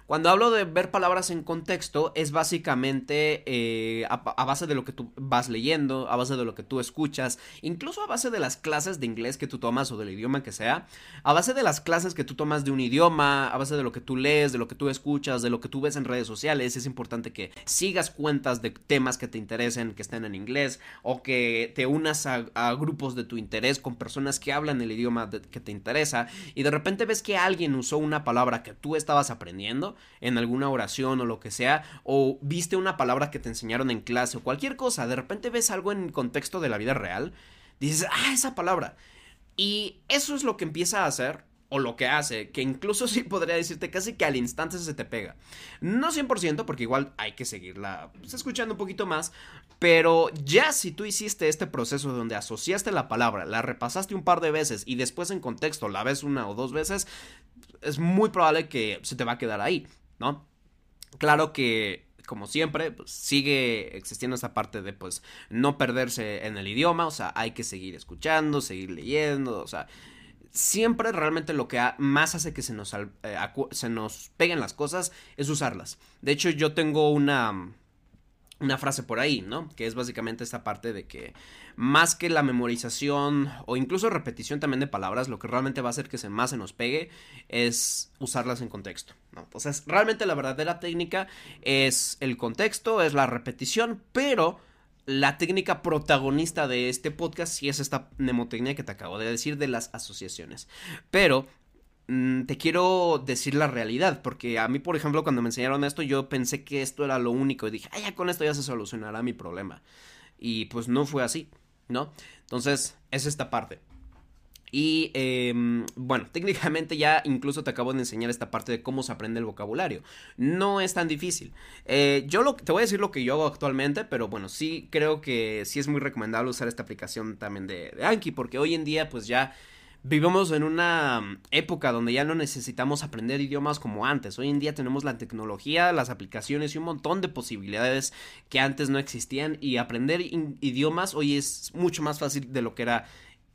Cuando hablo de ver palabras en contexto, es básicamente eh, a, base de lo que tú vas leyendo, a base de lo que tú escuchas, incluso a base de las clases de inglés que tú tomas o del idioma que sea, a base de las clases que tú tomas de un idioma, a base de lo que tú lees, de lo que tú escuchas, de lo que tú ves en redes sociales, es importante que sigas cuentas de temas que te interesen, que estén en inglés, o que te unas a, grupos de tu interés con personas que hablan el idioma que te interesa, y de repente ves que alguien usó una palabra que tú estabas aprendiendo, en alguna oración o lo que sea, o viste una palabra que te enseñaron en clase o cualquier cosa, de repente ves algo en contexto de la vida real, dices, ah, esa palabra. Y eso es lo que empieza a hacer o lo que hace, que incluso (laughs) sí podría decirte casi que al instante se te pega. No 100%, porque igual hay que seguirla pues, escuchando un poquito más, pero ya si tú hiciste este proceso donde asociaste la palabra, la repasaste un par de veces y después en contexto la ves una o dos veces, es muy probable que se te va a quedar ahí, ¿no? Claro que como siempre, pues, sigue existiendo esa parte de pues no perderse en el idioma, o sea, hay que seguir escuchando, seguir leyendo, o sea, siempre realmente lo que más hace que se nos, eh, se nos peguen las cosas es usarlas. De hecho, yo tengo una, una frase por ahí, ¿no? Que es básicamente esta parte de que más que la memorización o incluso repetición también de palabras, lo que realmente va a hacer que se más se nos pegue es usarlas en contexto, ¿no? Entonces, realmente la verdadera técnica es el contexto, es la repetición, pero la técnica protagonista de este podcast sí es esta mnemotecnia que te acabo de decir de las asociaciones. Pero mm, te quiero decir la realidad, porque a mí, por ejemplo, cuando me enseñaron esto, yo pensé que esto era lo único y dije, ay, ya con esto ya se solucionará mi problema. Y pues no fue así, ¿no? Entonces, es esta parte. Y em, bueno, (laughs) técnicamente ya incluso te acabo de enseñar esta parte de cómo se aprende el vocabulario. No es tan difícil. Eh, yo lo, te voy a decir lo que yo hago actualmente, pero bueno, sí creo que sí es muy recomendable usar esta aplicación también de, de Anki, porque hoy en día pues ya vivimos en una época donde ya no necesitamos aprender idiomas como antes. Hoy en día tenemos la tecnología, las aplicaciones y un montón de posibilidades que antes no existían y aprender idiomas hoy es mucho más fácil de lo que era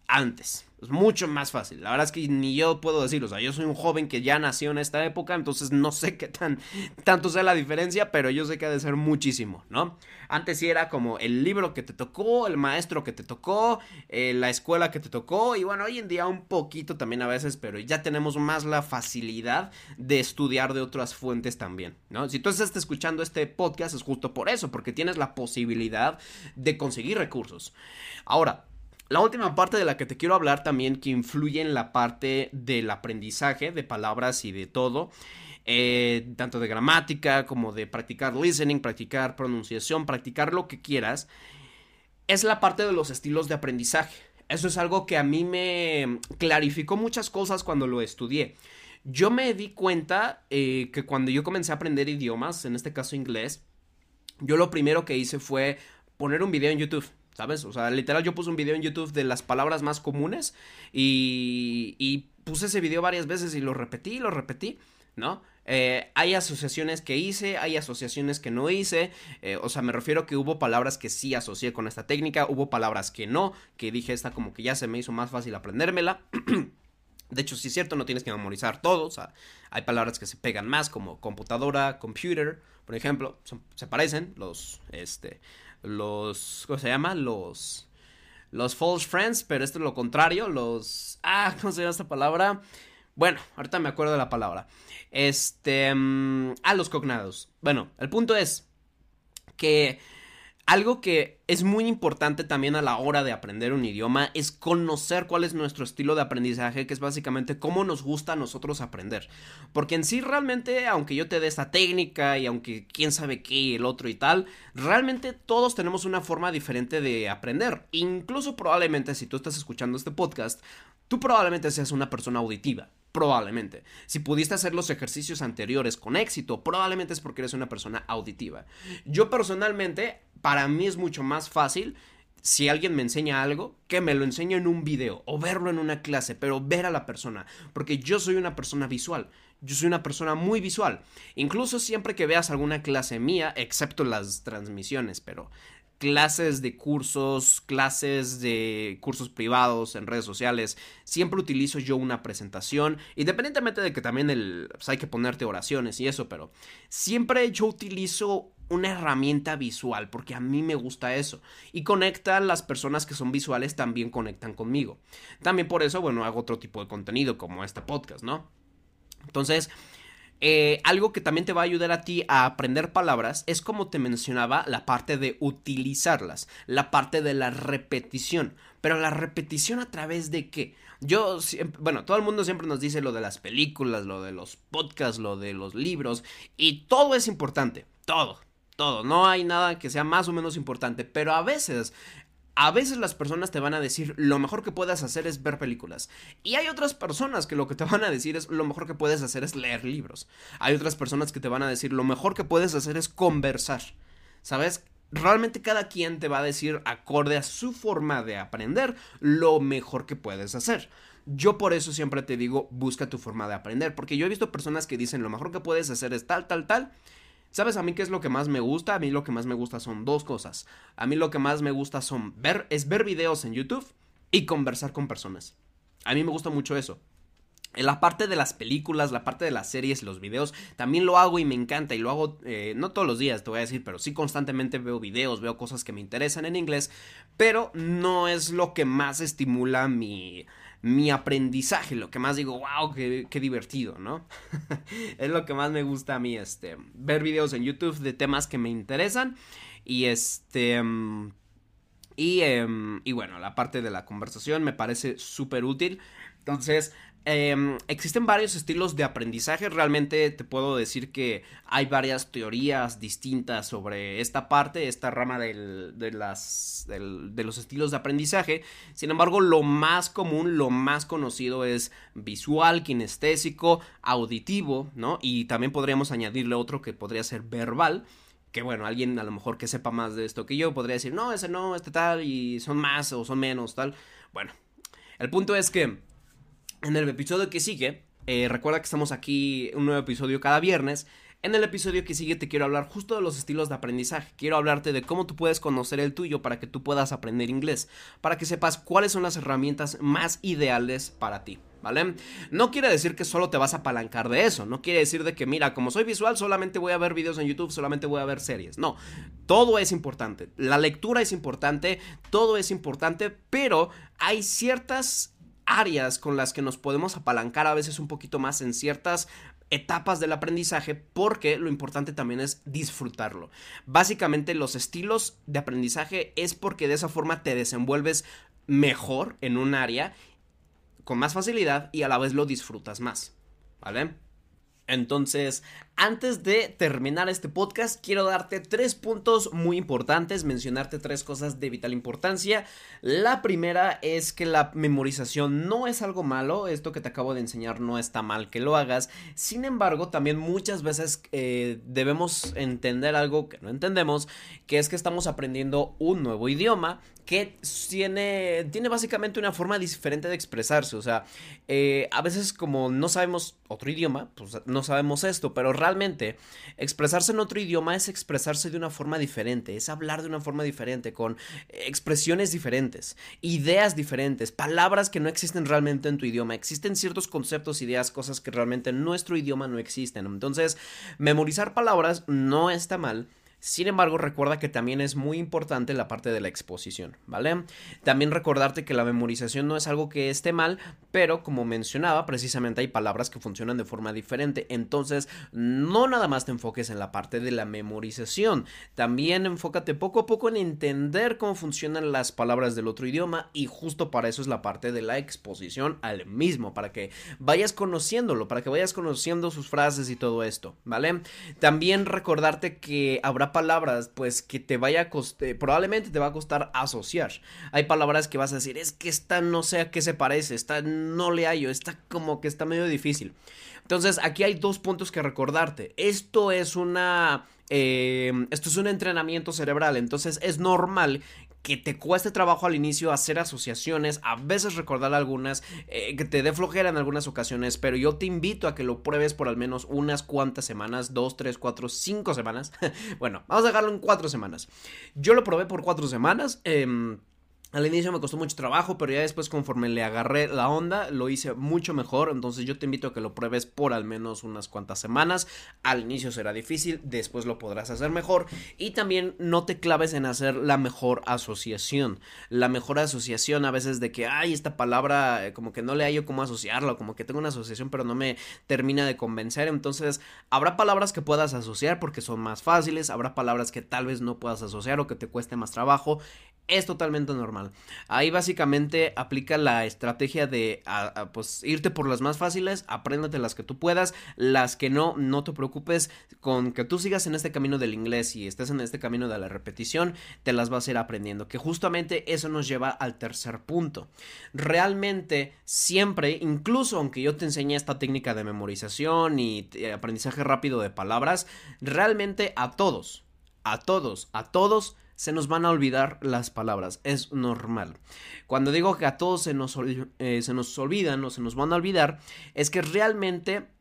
antes. Es mucho más fácil. La verdad es que ni yo puedo decirlo. O sea, yo soy un joven que ya nació en esta época, entonces no sé qué tan tanto sea la diferencia, pero yo sé que ha de ser muchísimo, ¿no? Antes sí era como el libro que te tocó, el maestro que te tocó, eh, la escuela que te tocó, y bueno, hoy en día un poquito también a veces, pero ya tenemos más la facilidad de estudiar de otras fuentes también, ¿no? Si tú estás escuchando este podcast es justo por eso, porque tienes la posibilidad de conseguir recursos. Ahora, la última parte de la que te quiero hablar también que influye en la parte del aprendizaje de palabras y de todo. Eh, tanto de gramática como de practicar listening, practicar pronunciación, practicar lo que quieras, es la parte de los estilos de aprendizaje. Eso es algo que a mí me clarificó muchas cosas cuando lo estudié. Yo me di cuenta eh, que cuando yo comencé a aprender idiomas, en este caso inglés, yo lo primero que hice fue poner un video en YouTube. ¿Sabes? O sea, literal yo puse un video en YouTube de las palabras más comunes y, puse ese video varias veces y lo repetí lo repetí, ¿no? Eh, hay asociaciones que hice, hay asociaciones que no hice, eh, o sea, me refiero que hubo palabras que sí asocié con esta técnica, hubo palabras que no, que dije esta como que ya se me hizo más fácil aprendérmela. (clears throat) De hecho, sí es cierto, no tienes que memorizar todo, o sea, hay palabras que se pegan más, como computadora, computer, por ejemplo, se parecen, los, este, los, ¿cómo se llama? Los, los false friends, pero esto es lo contrario, los, ah, ¿cómo se llama esta palabra? Bueno, ahorita me acuerdo de la palabra. Este. Mm, a los cognados. Bueno, el punto es que algo que es muy importante también a la hora de aprender un idioma es conocer cuál es nuestro estilo de aprendizaje, que es básicamente cómo nos gusta a nosotros aprender. Porque en sí realmente, aunque yo te dé esta técnica y aunque quién sabe qué y el otro y tal, realmente todos tenemos una forma diferente de aprender. Incluso probablemente si tú estás escuchando este podcast, tú probablemente seas una persona auditiva. Probablemente. Si pudiste hacer los ejercicios anteriores con éxito, probablemente es porque eres una persona auditiva. Yo personalmente, para mí es mucho más fácil si alguien me enseña algo, que me lo enseñe en un video o verlo en una clase, pero ver a la persona, porque yo soy una persona visual, yo soy una persona muy visual. Incluso siempre que veas alguna clase mía, excepto las transmisiones, pero clases de cursos, clases de cursos privados en redes sociales, siempre utilizo yo una presentación, independientemente de que también el, pues, hay que ponerte oraciones y eso, pero siempre yo utilizo una herramienta visual, porque a mí me gusta eso. Y conectan las personas que son visuales, también conectan conmigo. También por eso, bueno, hago otro tipo de contenido como este podcast, ¿no? Entonces, eh, algo que también te va a ayudar a ti a aprender palabras es como te mencionaba la parte de utilizarlas, la parte de la repetición. Pero la repetición a través de qué? Yo, bueno, todo el mundo siempre nos dice lo de las películas, lo de los podcasts, lo de los libros, y todo es importante, todo, todo, no hay nada que sea más o menos importante, pero a veces a veces las personas te van a decir lo mejor que puedes hacer es ver películas. Y hay otras personas que lo que te van a decir es lo mejor que puedes hacer es leer libros. Hay otras personas que te van a decir lo mejor que puedes hacer es conversar. ¿Sabes? Realmente cada quien te va a decir acorde a su forma de aprender lo mejor que puedes hacer. Yo por eso siempre te digo busca tu forma de aprender. Porque yo he visto personas que dicen lo mejor que puedes hacer es tal, tal, tal. ¿Sabes a mí qué es lo que más me gusta? A mí lo que más me gusta son dos cosas. A mí lo que más me gusta son ver, es ver videos en YouTube y conversar con personas. A mí me gusta mucho eso. En la parte de las películas, la parte de las series, los videos, también lo hago y me encanta y lo hago eh, no todos los días, te voy a decir, pero sí constantemente veo videos, veo cosas que me interesan en inglés, pero no es lo que más estimula mi, mi aprendizaje, lo que más digo, wow, qué, divertido, ¿no? (laughs) es lo que más me gusta a mí, este, ver videos en YouTube de temas que me interesan y este... Y, em, y bueno, la parte de la conversación me parece súper útil. Entonces, Em, existen varios estilos de aprendizaje. Realmente te puedo decir que hay varias teorías distintas sobre esta parte, esta rama de, las, de los estilos de aprendizaje. Sin embargo, lo más común, lo más conocido es visual, kinestésico, auditivo, ¿no? Y también podríamos añadirle otro que podría ser verbal que bueno, alguien a lo mejor que sepa más de esto que yo podría decir, no, ese no, este tal, y son más o son menos, tal. Bueno, el punto es que en el episodio que sigue, eh, recuerda que estamos aquí un nuevo episodio cada viernes. En el episodio que sigue te quiero hablar justo de los estilos de aprendizaje. Quiero hablarte de cómo tú puedes conocer el tuyo para que tú puedas aprender inglés. Para que sepas cuáles son las herramientas más ideales para ti. ¿Vale? No quiere decir que solo te vas a apalancar de eso, no quiere decir de que mira, como soy visual solamente voy a ver videos en YouTube, solamente voy a ver series, no, todo es importante, la lectura es importante, todo es importante, pero hay ciertas áreas con las que nos podemos apalancar a veces un poquito más en ciertas etapas del aprendizaje porque lo importante también es disfrutarlo. Básicamente los estilos de aprendizaje es porque de esa forma te desenvuelves mejor en un área con más facilidad y a la vez lo disfrutas más, ¿vale? Entonces, antes de terminar este podcast, quiero darte tres puntos muy importantes, mencionarte tres cosas de vital importancia. La primera es que la memorización no es algo malo, esto que te acabo de enseñar no está mal que lo hagas. Sin embargo, también muchas veces eh, debemos entender algo que no entendemos, que es que estamos aprendiendo un nuevo idioma que tiene, tiene básicamente una forma diferente de expresarse. O sea, eh, a veces como no sabemos otro idioma, pues no sabemos esto, pero realmente expresarse en otro idioma es expresarse de una forma diferente, es hablar de una forma diferente, con expresiones diferentes, ideas diferentes, palabras que no existen realmente en tu idioma. Existen ciertos conceptos, ideas, cosas que realmente en nuestro idioma no existen. Entonces, memorizar palabras no está mal sin embargo, recuerda que también es muy importante la parte de la exposición, ¿vale? También recordarte que la memorización no es algo que esté mal, pero como mencionaba, precisamente hay palabras que funcionan de forma diferente. Entonces, no nada más te enfoques en la parte de la memorización, también enfócate poco a poco en entender cómo funcionan las palabras del otro idioma y justo para eso es la parte de la exposición al mismo, para que vayas conociéndolo, para que vayas conociendo sus frases y todo esto, ¿vale? También recordarte que habrá palabras, pues que te vaya a costar, probablemente te va a costar asociar. Hay palabras que vas a decir, es que esta no sé a qué se parece, esta no le hallo, esta como que está medio difícil. Entonces, aquí hay dos puntos que recordarte. Esto es una... Eh, esto es un entrenamiento cerebral, entonces es normal que te cueste trabajo al inicio hacer asociaciones, a veces recordar algunas, eh, que te dé flojera en algunas ocasiones, pero yo te invito a que lo pruebes por al menos unas cuantas semanas, dos, tres, cuatro, cinco semanas. (laughs) bueno, vamos a dejarlo en cuatro semanas. Yo lo probé por cuatro semanas. Eh, al inicio me costó mucho trabajo, pero ya después conforme le agarré la onda, lo hice mucho mejor. Entonces yo te invito a que lo pruebes por al menos unas cuantas semanas. Al inicio será difícil, después lo podrás hacer mejor. Y también no te claves en hacer la mejor asociación. La mejor asociación a veces de que, ay, esta palabra eh, como que no le hallo cómo asociarla, como que tengo una asociación pero no me termina de convencer. Entonces habrá palabras que puedas asociar porque son más fáciles, habrá palabras que tal vez no puedas asociar o que te cueste más trabajo es totalmente normal. Ahí básicamente aplica la estrategia de pues irte por las más fáciles, apréndete las que tú puedas, las que no, no te preocupes, con que tú sigas en este camino del inglés y estés en este camino de la repetición, te las vas a ir aprendiendo, que justamente eso nos lleva al tercer punto. Realmente siempre, incluso aunque yo te enseñe esta técnica de memorización y eh, aprendizaje rápido de palabras, realmente a todos, a todos, a todos se nos van a olvidar las palabras, es normal. Cuando digo que a todos se nos, eh, se nos olvidan o se nos van a olvidar, es que realmente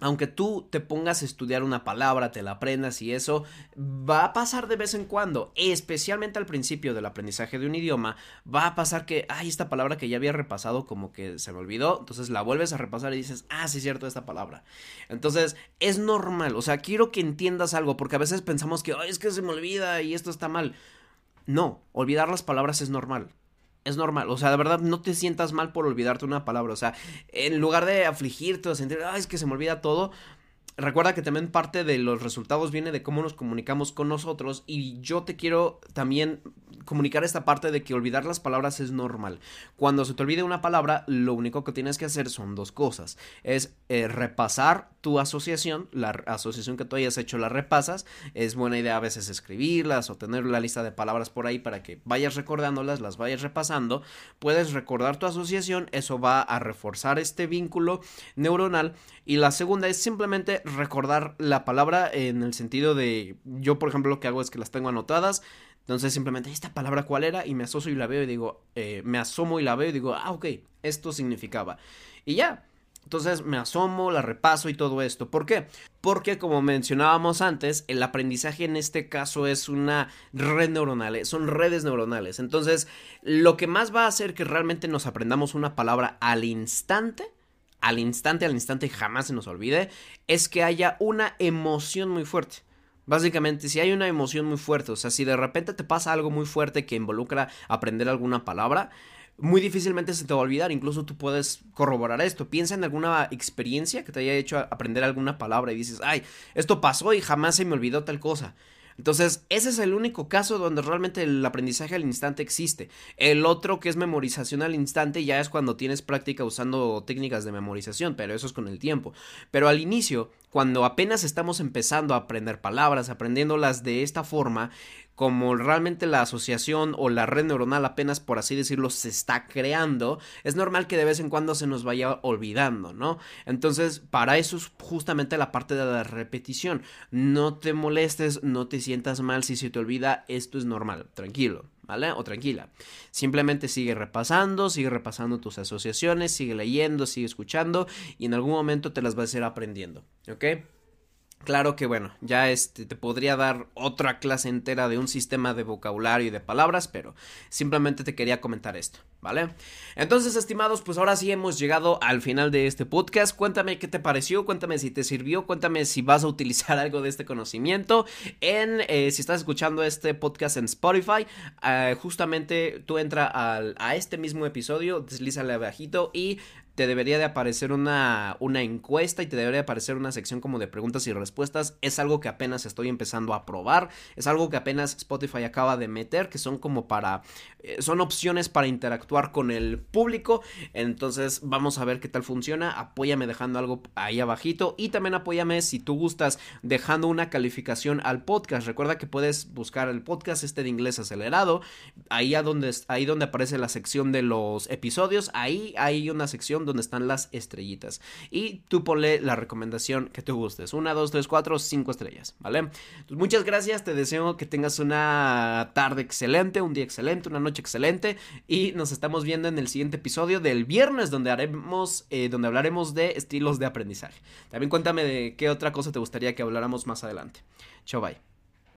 aunque tú te pongas a estudiar una palabra, te la aprendas y eso, va a pasar de vez en cuando, especialmente al principio del aprendizaje de un idioma, va a pasar que, ay, esta palabra que ya había repasado como que se me olvidó, entonces la vuelves a repasar y dices, ah, sí es cierto esta palabra. Entonces, es normal, o sea, quiero que entiendas algo, porque a veces pensamos que, ay, es que se me olvida y esto está mal. No, olvidar las palabras es normal es normal. O sea, de verdad, no te sientas mal por olvidarte una palabra. O sea, en lugar de afligirte o sentir, ay, es que se me olvida todo, recuerda que también parte de los resultados viene de cómo nos comunicamos con nosotros y yo te quiero también comunicar esta parte de que olvidar las palabras es normal. Cuando se te olvide una palabra, lo único que tienes que hacer son dos cosas. Es eh, repasar tu asociación, la asociación que tú hayas hecho la repasas. Es buena idea a veces escribirlas o tener la lista de palabras por ahí para que vayas recordándolas, las vayas repasando. Puedes recordar tu asociación, eso va a reforzar este vínculo neuronal. Y la segunda es simplemente recordar la palabra en el sentido de, yo por ejemplo lo que hago es que las tengo anotadas entonces simplemente, ¿esta palabra cuál era? Y me asocio y la veo y digo, eh, me asomo y la veo y digo, ah, ok, esto significaba. Y ya. Entonces me asomo, la repaso y todo esto. ¿Por qué? Porque como mencionábamos antes, el aprendizaje en este caso es una red neuronal, eh, son redes neuronales. Entonces, lo que más va a hacer que realmente nos aprendamos una palabra al instante al instante, al instante jamás se nos olvide, es que haya una emoción muy fuerte. Básicamente, si hay una emoción muy fuerte, o sea, si de repente te pasa algo muy fuerte que involucra aprender alguna palabra, muy difícilmente se te va a olvidar. Incluso tú puedes corroborar esto. Piensa en alguna experiencia que te haya hecho aprender alguna palabra y dices, ay, esto pasó y jamás se me olvidó tal cosa. Entonces, ese es el único caso donde realmente el aprendizaje al instante existe. El otro que es memorización al instante ya es cuando tienes práctica usando técnicas de memorización, pero eso es con el tiempo. Pero al inicio, cuando apenas estamos empezando a aprender palabras, aprendiéndolas de esta forma, como realmente la asociación o la red neuronal apenas por así decirlo se está creando, es normal que de vez en cuando se nos vaya olvidando, ¿no? Entonces, para eso es justamente la parte de la repetición. No te molestes, no te sientas mal si se te olvida, esto es normal, tranquilo. ¿Vale? O tranquila. Simplemente sigue repasando, sigue repasando tus asociaciones, sigue leyendo, sigue escuchando y en algún momento te las vas a ir aprendiendo. ¿Ok? Claro que bueno, ya este te podría dar otra clase entera de un sistema de vocabulario y de palabras, pero simplemente te quería comentar esto, ¿vale? Entonces, estimados, pues ahora sí hemos llegado al final de este podcast. Cuéntame qué te pareció, cuéntame si te sirvió, cuéntame si vas a utilizar (laughs) algo de este conocimiento. En eh, si estás escuchando este podcast en Spotify, eh, justamente tú entra a este mismo episodio, deslízale abajito y te debería de aparecer una, una encuesta y te debería de aparecer una sección como de preguntas y respuestas. Es algo que apenas estoy empezando a probar. Es algo que apenas Spotify acaba de meter, que son como para... Eh, son opciones para interactuar con el público. Entonces vamos a ver qué tal funciona. Apóyame dejando algo ahí abajito. Y también apóyame si tú gustas dejando una calificación al podcast. Recuerda que puedes buscar el podcast este de inglés acelerado. Ahí, a donde, ahí donde aparece la sección de los episodios. Ahí hay una sección donde están las estrellitas. Y tú ponle la recomendación que te gustes. Una, dos, tres, cuatro, cinco estrellas, ¿vale? muchas gracias, te deseo que tengas una tarde excelente, un día excelente, una noche excelente. Y nos estamos viendo en el siguiente episodio del viernes, donde haremos, eh, donde hablaremos de estilos de aprendizaje. También cuéntame de qué otra cosa te gustaría que habláramos más adelante. Chao, bye.